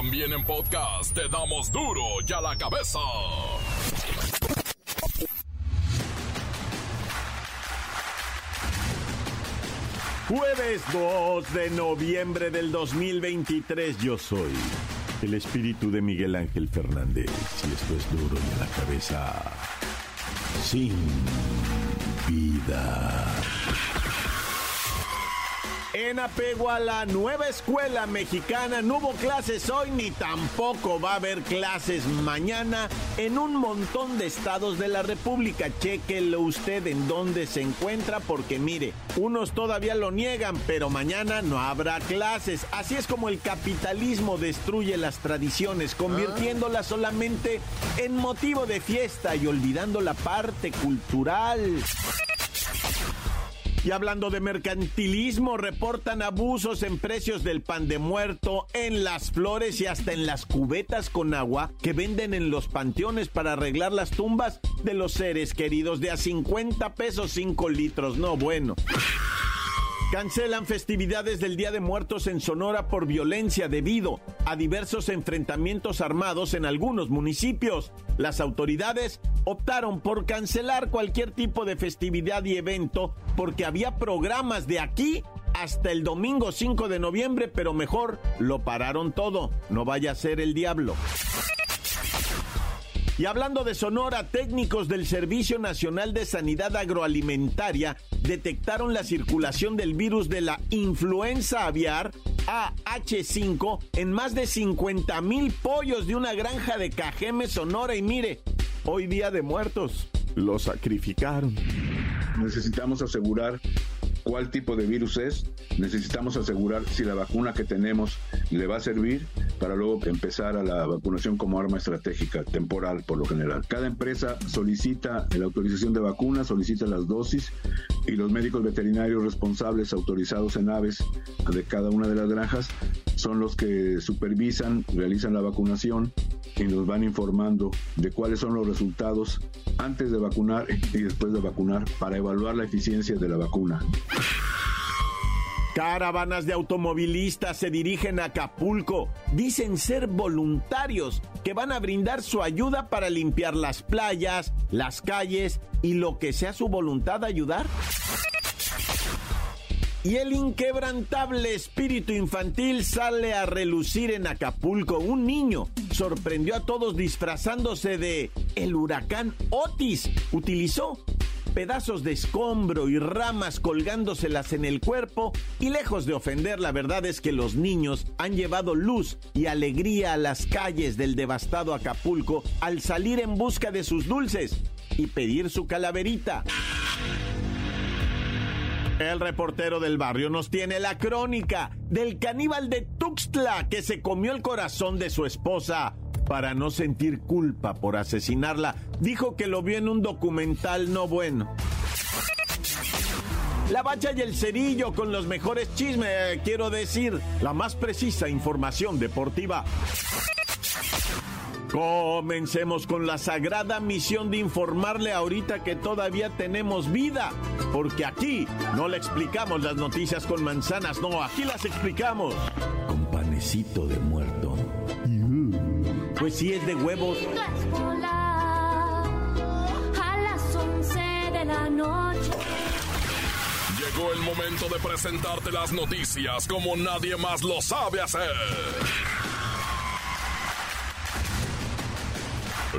También en podcast te damos duro y a la cabeza. Jueves 2 de noviembre del 2023 yo soy el espíritu de Miguel Ángel Fernández y esto es duro y a la cabeza sin vida. En apego a la nueva escuela mexicana, no hubo clases hoy ni tampoco va a haber clases mañana en un montón de estados de la República. Chequelo usted en dónde se encuentra porque mire, unos todavía lo niegan, pero mañana no habrá clases. Así es como el capitalismo destruye las tradiciones, convirtiéndolas solamente en motivo de fiesta y olvidando la parte cultural. Y hablando de mercantilismo, reportan abusos en precios del pan de muerto, en las flores y hasta en las cubetas con agua que venden en los panteones para arreglar las tumbas de los seres queridos de a 50 pesos 5 litros. No, bueno. Cancelan festividades del Día de Muertos en Sonora por violencia debido a diversos enfrentamientos armados en algunos municipios. Las autoridades optaron por cancelar cualquier tipo de festividad y evento porque había programas de aquí hasta el domingo 5 de noviembre, pero mejor lo pararon todo. No vaya a ser el diablo. Y hablando de Sonora, técnicos del Servicio Nacional de Sanidad Agroalimentaria detectaron la circulación del virus de la influenza aviar AH5 en más de 50 mil pollos de una granja de Cajeme, Sonora. Y mire, hoy día de muertos, lo sacrificaron. Necesitamos asegurar cuál tipo de virus es, necesitamos asegurar si la vacuna que tenemos le va a servir para luego empezar a la vacunación como arma estratégica, temporal por lo general. Cada empresa solicita la autorización de vacunas, solicita las dosis y los médicos veterinarios responsables autorizados en aves de cada una de las granjas son los que supervisan, realizan la vacunación y nos van informando de cuáles son los resultados antes de vacunar y después de vacunar para evaluar la eficiencia de la vacuna. Caravanas de automovilistas se dirigen a Acapulco. Dicen ser voluntarios que van a brindar su ayuda para limpiar las playas, las calles y lo que sea su voluntad de ayudar. Y el inquebrantable espíritu infantil sale a relucir en Acapulco. Un niño sorprendió a todos disfrazándose de el huracán Otis. Utilizó pedazos de escombro y ramas colgándoselas en el cuerpo y lejos de ofender, la verdad es que los niños han llevado luz y alegría a las calles del devastado Acapulco al salir en busca de sus dulces y pedir su calaverita. El reportero del barrio nos tiene la crónica del caníbal de Tuxtla que se comió el corazón de su esposa para no sentir culpa por asesinarla. Dijo que lo vio en un documental no bueno. La bacha y el cerillo con los mejores chismes, quiero decir, la más precisa información deportiva. Comencemos con la sagrada misión de informarle ahorita que todavía tenemos vida, porque aquí no le explicamos las noticias con manzanas, no, aquí las explicamos con panecito de muerto. Pues sí es de huevos. A las 11 de la noche. Llegó el momento de presentarte las noticias como nadie más lo sabe hacer.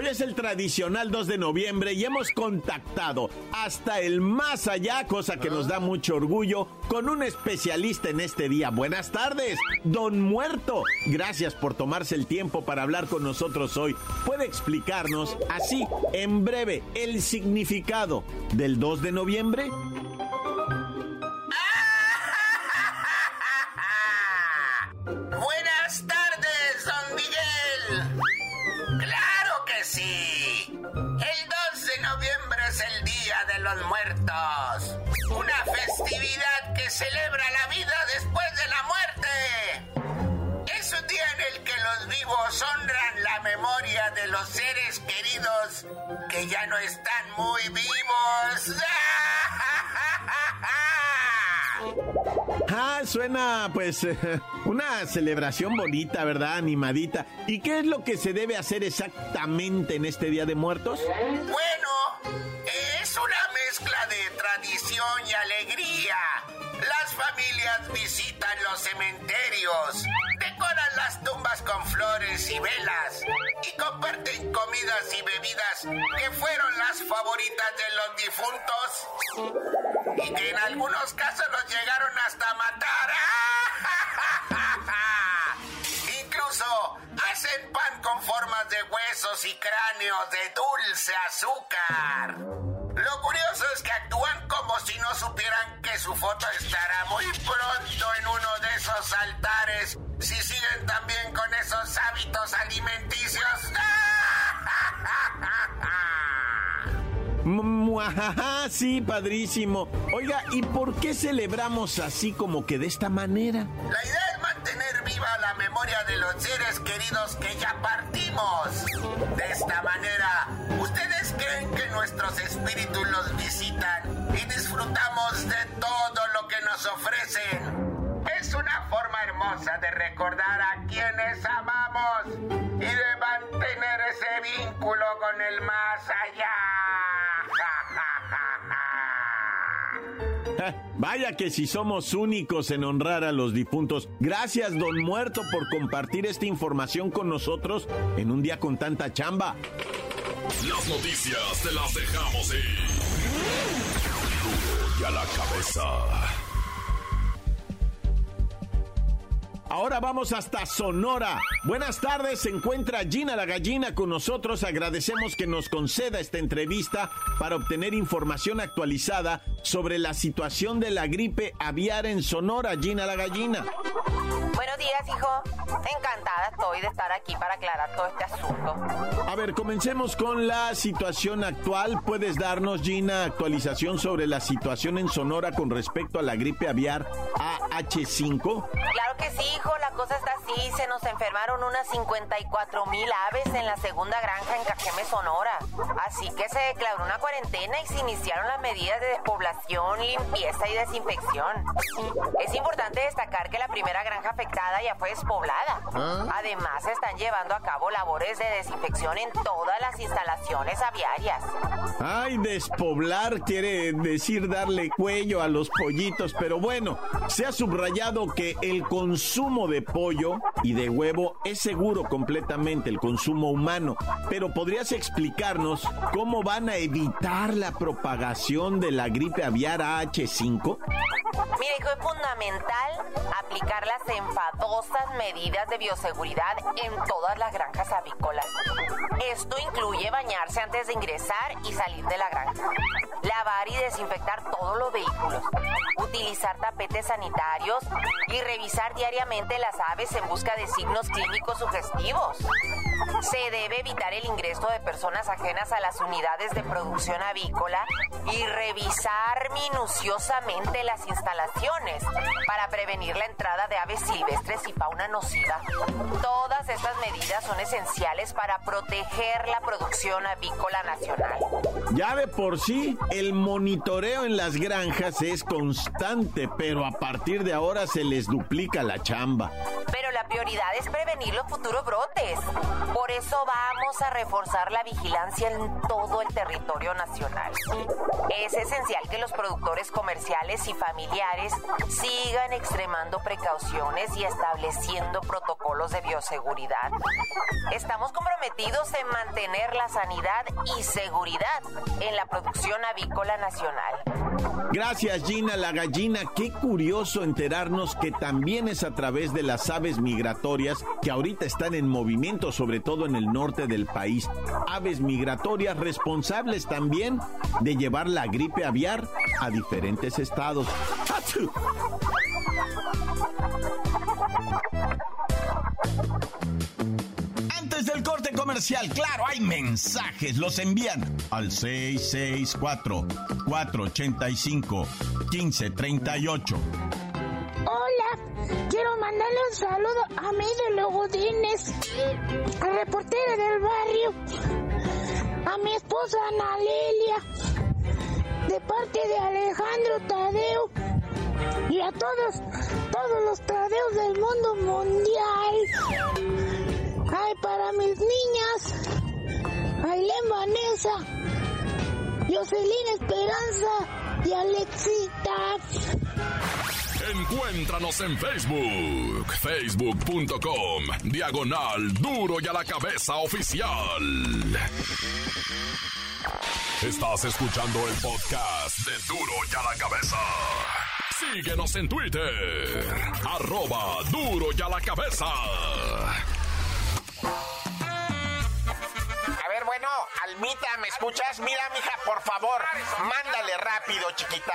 Hoy es el tradicional 2 de noviembre y hemos contactado hasta el más allá, cosa que nos da mucho orgullo, con un especialista en este día. Buenas tardes, don Muerto. Gracias por tomarse el tiempo para hablar con nosotros hoy. ¿Puede explicarnos así, en breve, el significado del 2 de noviembre? Honran la memoria de los seres queridos que ya no están muy vivos. Ah, suena pues una celebración bonita, ¿verdad? Animadita. ¿Y qué es lo que se debe hacer exactamente en este Día de Muertos? Bueno, es una mezcla de tradición y alegría. Las familias visitan los cementerios, las tumbas con flores y velas y comparten comidas y bebidas que fueron las favoritas de los difuntos y que en algunos casos los llegaron hasta matar. Incluso hacen pan con formas de huesos y cráneos de dulce azúcar. Lo curioso es que actúan como si no supieran que su foto estará muy pronto en uno de esos altares si siguen también con esos hábitos alimenticios. Sí, padrísimo. Oiga, ¿y por qué celebramos así como que de esta manera? La idea de los seres queridos que ya partimos. De esta manera, ¿ustedes creen que nuestros espíritus los visitan y disfrutamos de todo lo que nos ofrecen? Es una forma hermosa de recordar a quienes amamos y de mantener ese vínculo con el más allá. Vaya que si somos únicos en honrar a los difuntos. Gracias, don Muerto, por compartir esta información con nosotros en un día con tanta chamba. Las noticias te las dejamos. Y a la cabeza. Ahora vamos hasta Sonora. Buenas tardes, se encuentra Gina la gallina con nosotros. Agradecemos que nos conceda esta entrevista para obtener información actualizada sobre la situación de la gripe aviar en Sonora. Gina la gallina. Buenos días, hijo. Encantada estoy de estar aquí para aclarar todo este asunto. A ver, comencemos con la situación actual. ¿Puedes darnos, Gina, actualización sobre la situación en Sonora con respecto a la gripe aviar AH5? Claro que sí, hijo. La cosa está así. Se nos enfermaron unas 54 mil aves en la segunda granja en Cajeme, Sonora. Así que se declaró una cuarentena y se iniciaron las medidas de despoblación, limpieza y desinfección. Es importante destacar que la primera granja afectada ya fue despoblada. Además, se están llevando a cabo labores de desinfección en todas las instalaciones aviarias. Ay, despoblar quiere decir darle cuello a los pollitos, pero bueno, se ha subrayado que el consumo de pollo y de huevo es seguro completamente el consumo humano, pero ¿podrías explicarnos cómo van a evitar la propagación de la gripe aviar AH5? Mira, hijo, es fundamental aplicar las medidas de bioseguridad en todas las granjas avícolas. Esto incluye bañarse antes de ingresar y salir de la granja, lavar y desinfectar todos los vehículos, utilizar tapetes sanitarios y revisar diariamente las aves en busca de signos clínicos sugestivos. Se debe evitar el ingreso de personas ajenas a las unidades de producción avícola y revisar minuciosamente las instalaciones para prevenir la entrada de aves silvestres y fauna nociva. Todas estas medidas son esenciales para proteger la producción avícola nacional. Ya de por sí, el monitoreo en las granjas es constante, pero a partir de ahora se les duplica la chamba. Pero la prioridad es prevenir los futuros brotes. Por eso vamos a reforzar la vigilancia en todo el territorio nacional. Es esencial que los productores comerciales y familiares sigan extremando precauciones y estableciendo protocolos de bioseguridad. Estamos comprometidos en mantener la sanidad y seguridad en la producción Gracias Gina la gallina, qué curioso enterarnos que también es a través de las aves migratorias que ahorita están en movimiento, sobre todo en el norte del país. Aves migratorias responsables también de llevar la gripe aviar a diferentes estados. Claro, hay mensajes. Los envían al 664-485-1538. Hola, quiero mandarle un saludo a mi de Godínez, al reportero del barrio, a mi esposa Ana Lilia, de parte de Alejandro Tadeo y a todos, todos los Tadeos del mundo mundial. Para mis niñas, Ailén Vanessa, Jocelyn Esperanza y Alexita. Encuéntranos en Facebook, facebook.com, diagonal duro y a la cabeza oficial. Estás escuchando el podcast de duro y a la cabeza. Síguenos en Twitter, arroba duro y a la cabeza. Almita, ¿me escuchas? Mira, mija, por favor, mándale rápido, chiquita,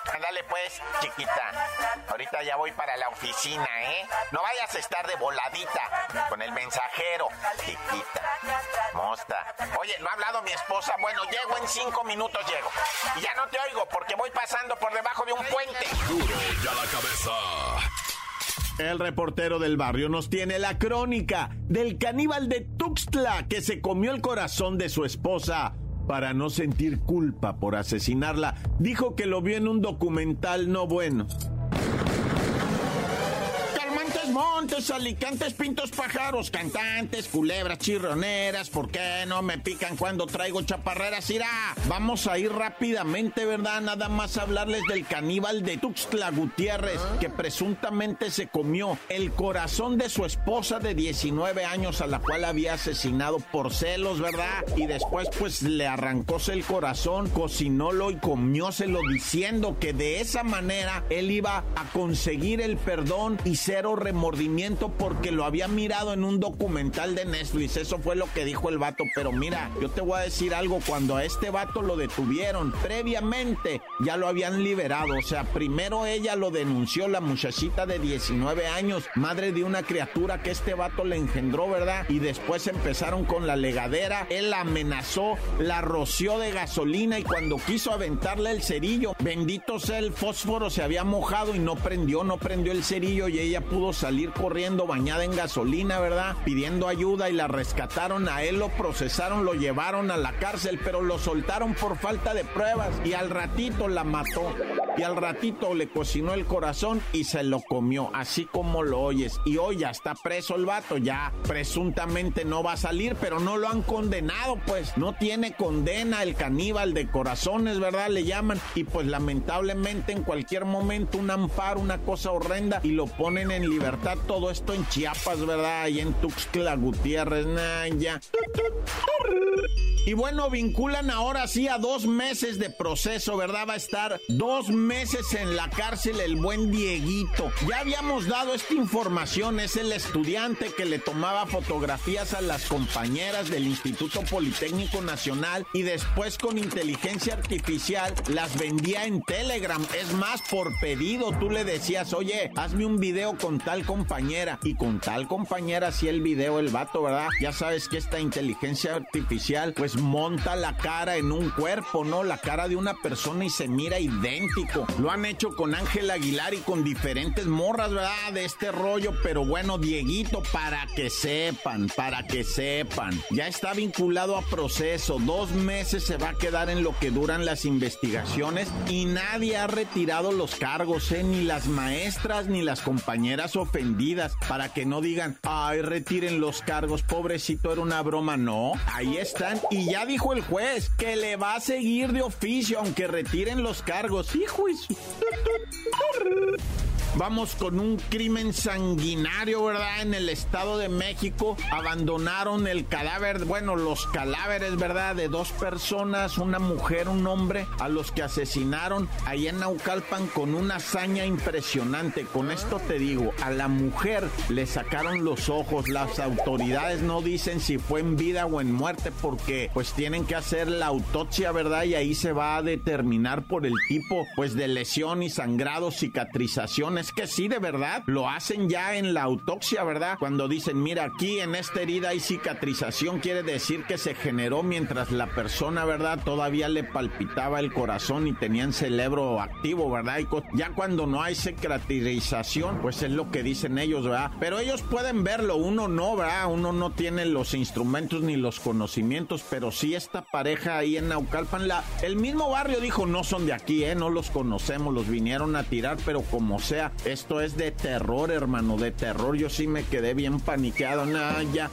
Ándale pues, chiquita. Ahorita ya voy para la oficina, ¿eh? No vayas a estar de voladita con el mensajero, chiquita. Mosta. Oye, no ha hablado mi esposa. Bueno, llego en cinco minutos, llego. Y ya no te oigo porque voy pasando por debajo de un puente. Duro y a la cabeza. El reportero del barrio nos tiene la crónica del caníbal de Tuxtla que se comió el corazón de su esposa para no sentir culpa por asesinarla. Dijo que lo vio en un documental no bueno. Montes, alicantes, pintos, pájaros, cantantes, culebras, chirroneras, ¿por qué no me pican cuando traigo chaparreras? Irá, vamos a ir rápidamente, ¿verdad? Nada más hablarles del caníbal de Tuxtla Gutiérrez, que presuntamente se comió el corazón de su esposa de 19 años, a la cual había asesinado por celos, ¿verdad? Y después, pues le arrancóse el corazón, cocinólo y comióselo diciendo que de esa manera él iba a conseguir el perdón y cero remordimiento porque lo había mirado en un documental de Netflix. Eso fue lo que dijo el vato. Pero mira, yo te voy a decir algo. Cuando a este vato lo detuvieron, previamente ya lo habían liberado. O sea, primero ella lo denunció, la muchachita de 19 años, madre de una criatura que este vato le engendró, ¿verdad? Y después empezaron con la legadera. Él la amenazó, la roció de gasolina y cuando quiso aventarle el cerillo, bendito sea el fósforo, se había mojado y no prendió, no prendió el cerillo y ella pudo salir corriendo bañada en gasolina, ¿verdad? Pidiendo ayuda y la rescataron a él, lo procesaron, lo llevaron a la cárcel, pero lo soltaron por falta de pruebas y al ratito la mató y al ratito le cocinó el corazón y se lo comió, así como lo oyes. Y hoy ya está preso el vato, ya presuntamente no va a salir, pero no lo han condenado, pues no tiene condena el caníbal de corazones, ¿verdad? Le llaman y pues lamentablemente en cualquier momento un amparo, una cosa horrenda y lo ponen en libertad todo esto en Chiapas, ¿verdad? Y en Tuxtla Gutiérrez, Naya. Y bueno, vinculan ahora sí a dos meses de proceso, ¿verdad? Va a estar dos meses en la cárcel el buen Dieguito. Ya habíamos dado esta información, es el estudiante que le tomaba fotografías a las compañeras del Instituto Politécnico Nacional y después con inteligencia artificial las vendía en Telegram. Es más, por pedido tú le decías, oye, hazme un video con tal compañera y con tal compañera hacía el video el vato, ¿verdad? Ya sabes que esta inteligencia artificial pues monta la cara en un cuerpo, ¿no? La cara de una persona y se mira Lo han hecho con Ángel Aguilar y con diferentes morras, ¿verdad? De este rollo, pero bueno, Dieguito, para que sepan, para que sepan, ya está vinculado a proceso, dos meses se va a quedar en lo que duran las investigaciones y nadie ha retirado los cargos, ¿eh? Ni las maestras ni las compañeras ofendidas, para que no digan, ay, retiren los cargos, pobrecito, era una broma, no, ahí están y ya dijo el juez que le va a seguir de oficio aunque retiren los cargos. Hijo y Vamos con un crimen sanguinario, ¿verdad? En el Estado de México abandonaron el cadáver, bueno, los cadáveres, ¿verdad? De dos personas, una mujer, un hombre, a los que asesinaron ahí en Naucalpan con una hazaña impresionante. Con esto te digo, a la mujer le sacaron los ojos, las autoridades no dicen si fue en vida o en muerte porque pues tienen que hacer la autopsia, ¿verdad? Y ahí se va a determinar por el tipo pues de lesión y sangrado, cicatrización. Es que sí, de verdad, lo hacen ya en la autopsia, ¿verdad? Cuando dicen, mira, aquí en esta herida hay cicatrización, quiere decir que se generó mientras la persona, ¿verdad? Todavía le palpitaba el corazón y tenían cerebro activo, ¿verdad? Y ya cuando no hay cicatrización, pues es lo que dicen ellos, ¿verdad? Pero ellos pueden verlo, uno no, ¿verdad? Uno no tiene los instrumentos ni los conocimientos, pero sí esta pareja ahí en Naucalpan, la, el mismo barrio dijo, no son de aquí, ¿eh? No los conocemos, los vinieron a tirar, pero como sea, esto es de terror, hermano, de terror. Yo sí me quedé bien paniqueado, nada, ya.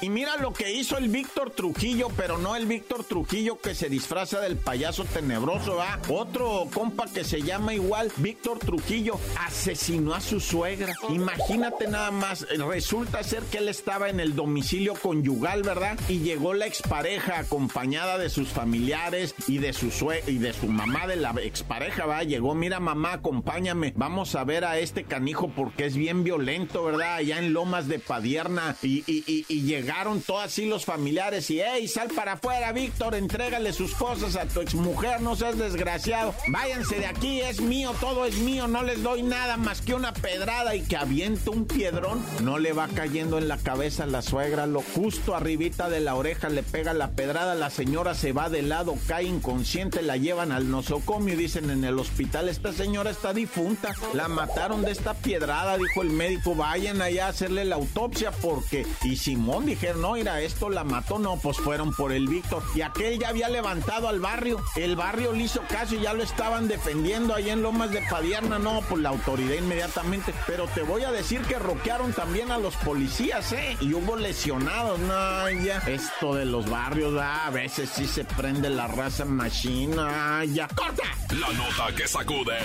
Y mira lo que hizo el Víctor Trujillo, pero no el Víctor Trujillo que se disfraza del payaso tenebroso, ¿va? Otro compa que se llama igual Víctor Trujillo asesinó a su suegra. Imagínate nada más, resulta ser que él estaba en el domicilio conyugal, ¿verdad? Y llegó la expareja acompañada de sus familiares y de su y de su mamá de la expareja, ¿va? Llegó, mira mamá, acompáñame, vamos a ver a este canijo porque es bien violento, ¿verdad? Allá en Lomas de Padierna. Y, y, llegaron todos así los familiares y, hey, sal para afuera, Víctor, entrégale sus cosas a tu exmujer, no seas desgraciado, váyanse de aquí, es mío, todo es mío, no les doy nada más que una pedrada y que avienta un piedrón, no le va cayendo en la cabeza a la suegra, lo justo arribita de la oreja le pega la pedrada, la señora se va de lado, cae inconsciente, la llevan al nosocomio y dicen en el hospital, esta señora está difunta, la mataron de esta piedrada, dijo el médico, vayan allá a hacerle la autopsia porque, y Simón dijeron, no, mira, esto la mató, no, pues fueron por el Víctor, y aquel ya había levantado al barrio, el barrio le hizo caso y ya lo estaban defendiendo allá en Lomas de Padierna, no, pues la autoridad inmediatamente, pero te voy a decir que roquearon también a los policías, ¿eh? Y hubo lesionados, no, ya, esto de los barrios, a veces sí se prende la raza machina, ya, corta. La nota que sacude.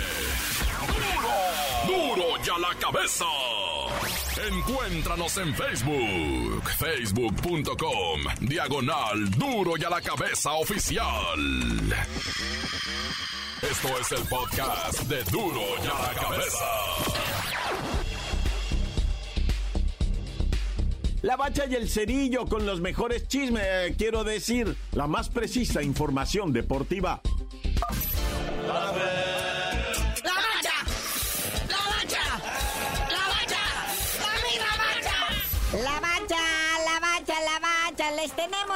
¡Duro! ¡Duro ya la cabeza! Encuéntranos en Facebook, facebook.com, diagonal Duro y a la cabeza oficial. Esto es el podcast de Duro y a la cabeza. La bacha y el cerillo con los mejores chismes, eh, quiero decir, la más precisa información deportiva.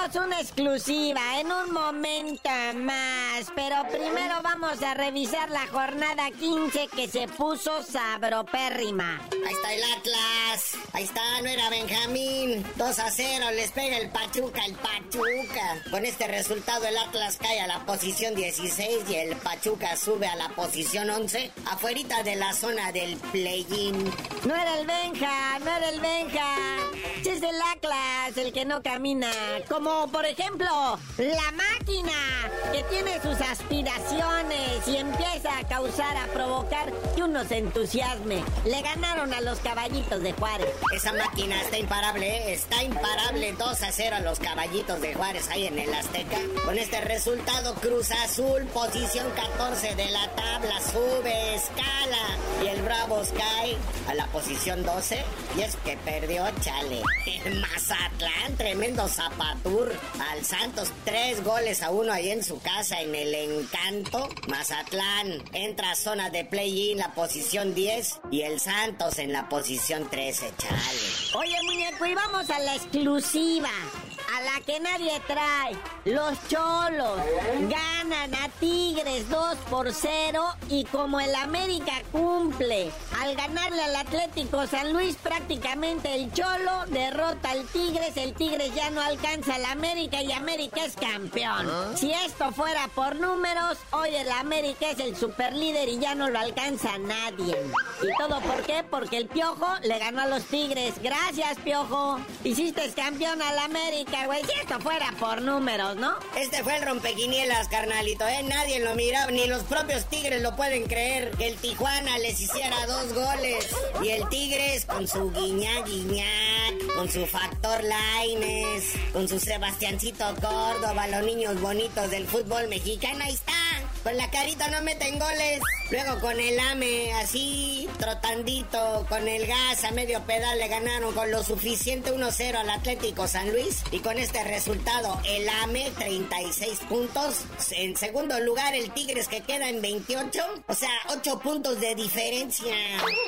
Tenemos una exclusiva en un momento más, pero primero vamos a revisar la jornada 15 que se puso sabropérrima. Ahí está el Atlas, ahí está, no era Benjamín, 2 a 0, les pega el Pachuca, el Pachuca. Con este resultado el Atlas cae a la posición 16 y el Pachuca sube a la posición 11, afuerita de la zona del play-in. No era el Benja, no era el Benja, es el Atlas el que no camina como por ejemplo la máquina que tiene sus aspiraciones y empieza a causar, a provocar que uno se entusiasme. Le ganaron a los caballitos de Juárez. Esa máquina está imparable, ¿eh? está imparable 2 a 0 a los caballitos de Juárez ahí en el Azteca. Con este resultado, Cruz Azul, posición 14 de la tabla, sube, escala. Y el Bravos cae a la posición 12. Y es que perdió Chale. Mazatlán, tremendo Zapatur al Santos. Tres goles a uno ahí en su casa en el Encanto. Mazatlán entra a zona de play-in, la posición 10. Y el Santos en la posición 13, chale. Oye, muñeco, y vamos a la exclusiva a la que nadie trae. Los cholos ganan a Tigres 2 por 0 y como el América cumple al ganarle al Atlético San Luis prácticamente el cholo derrota al Tigres, el Tigres ya no alcanza al América y América es campeón. ¿Ah? Si esto fuera por números, hoy el América es el superlíder y ya no lo alcanza nadie. ¿Y todo por qué? Porque el Piojo le ganó a los Tigres. Gracias, Piojo. Hiciste campeón al América, güey. Esto fuera por números, ¿no? Este fue el rompequinielas, carnalito. ¿eh? Nadie lo miraba, ni los propios Tigres lo pueden creer. Que el Tijuana les hiciera dos goles. Y el Tigres con su guiña guiña, con su factor Laines, con su Sebastiancito Córdoba, los niños bonitos del fútbol mexicano, ahí está. Con la carita no meten goles. Luego con el AME así, trotandito, con el gas a medio pedal le ganaron con lo suficiente 1-0 al Atlético San Luis. Y con este resultado, el AME 36 puntos. En segundo lugar, el Tigres que queda en 28. O sea, 8 puntos de diferencia.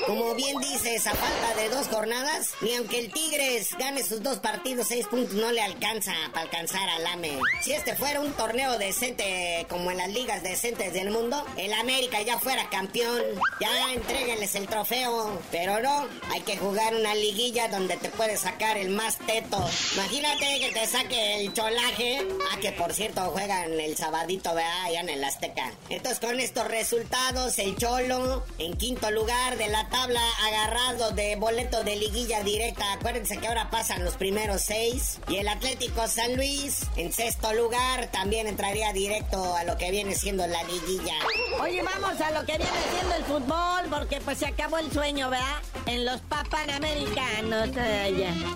Como bien dice, esa falta de dos jornadas, ni aunque el Tigres gane sus dos partidos, 6 puntos no le alcanza para alcanzar al AME. Si este fuera un torneo decente como en las ligas decentes, del mundo, el América ya fuera campeón. Ya entreguenles el trofeo. Pero no, hay que jugar una liguilla donde te puedes sacar el más teto. Imagínate que te saque el cholaje. Ah, que por cierto juegan el sabadito, vea, allá en el Azteca. Entonces con estos resultados, el Cholo en quinto lugar de la tabla, agarrado de boleto de liguilla directa. Acuérdense que ahora pasan los primeros seis. Y el Atlético San Luis en sexto lugar también entraría directo a lo que viene siendo la liguilla. Oye, vamos a lo que viene siendo el fútbol, porque pues se acabó el sueño, ¿verdad? En los Panamericanos.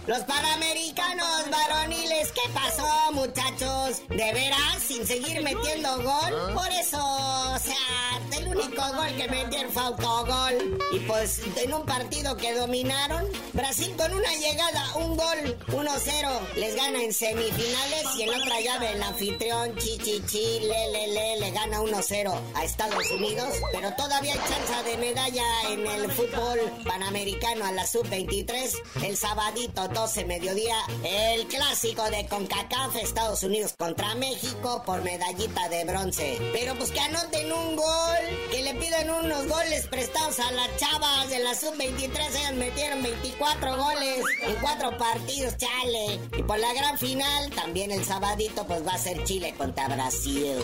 Los Panamericanos varoniles, ¿qué pasó, muchachos? ¿De veras? ¿Sin seguir metiendo gol? Por eso, o sea, el único gol que metieron fue autogol. Y pues en un partido que dominaron, Brasil con una llegada, un gol, 1-0, les gana en semifinales y en otra llave el anfitrión, Chichichi, le, le, le, le gana 1-0 a Estados Unidos, pero todavía hay chance de medalla en el fútbol panamericano a la sub-23. El sabadito 12 mediodía, el clásico de CONCACAF Estados Unidos contra México por medallita de bronce. Pero pues que anoten un gol, que le pidan unos goles prestados a las chavas de la sub-23. Ellas metieron 24 goles en cuatro partidos, chale. Y por la gran final, también el sabadito pues va a ser Chile contra Brasil.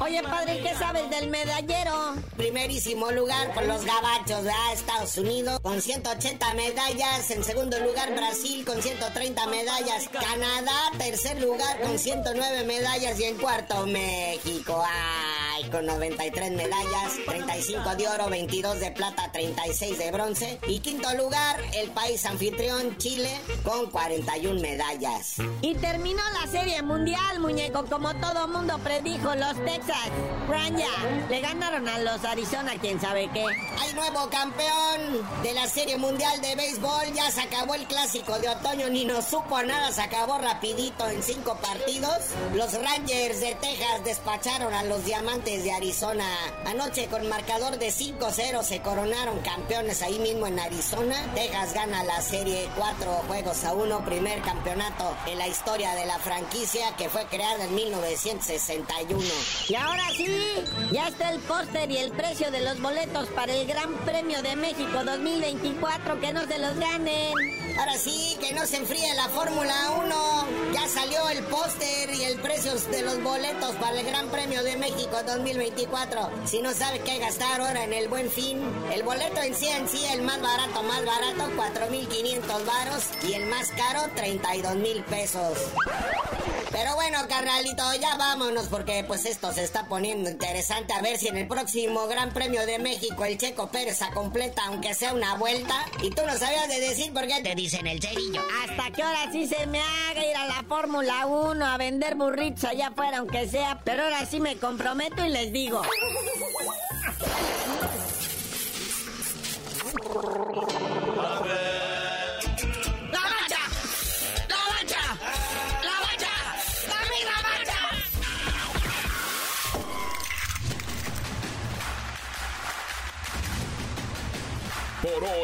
Oye, padre, ¿qué sabes del medallero? Primerísimo lugar por los gabachos, de Estados Unidos con 180 medallas. En segundo lugar, Brasil con 130 medallas. Canadá, tercer lugar con 109 medallas. Y en cuarto, México. ¡Ay! Con 93 medallas, 35 de oro, 22 de plata, 36 de bronce. Y quinto lugar, el país anfitrión, Chile, con 41 medallas. Y terminó la serie mundial, muñeco, como todo mundo predijo, los Texas Rangers le ganaron a los Arizona, quién sabe qué. Hay nuevo campeón de la Serie Mundial de Béisbol. Ya se acabó el clásico de otoño, ni nos supo nada. Se acabó rapidito en cinco partidos. Los Rangers de Texas despacharon a los Diamantes de Arizona. Anoche con marcador de 5-0 se coronaron campeones ahí mismo en Arizona. Texas gana la serie 4 juegos a 1. Primer campeonato en la historia de la franquicia que fue creada en 1961. Y ahora sí, ya está el póster y el precio de los boletos para el Gran Premio de México 2024. Que no se los ganen. Ahora sí, que no se enfríe la Fórmula 1. Ya salió el póster y el precio de los boletos para el Gran Premio de México 2024. Si no sabe qué gastar ahora en el buen fin, el boleto en sí en sí, el más barato, más barato, 4.500 varos y el más caro, 32 mil pesos. Pero bueno, carnalito, ya vámonos porque pues esto se está poniendo interesante. A ver si en el próximo Gran Premio de México el Checo Pérez completa aunque sea una vuelta. Y tú no sabías de decir por qué te dicen el cerillo. Hasta que ahora sí se me haga ir a la Fórmula 1 a vender burritos allá afuera aunque sea. Pero ahora sí me comprometo y les digo.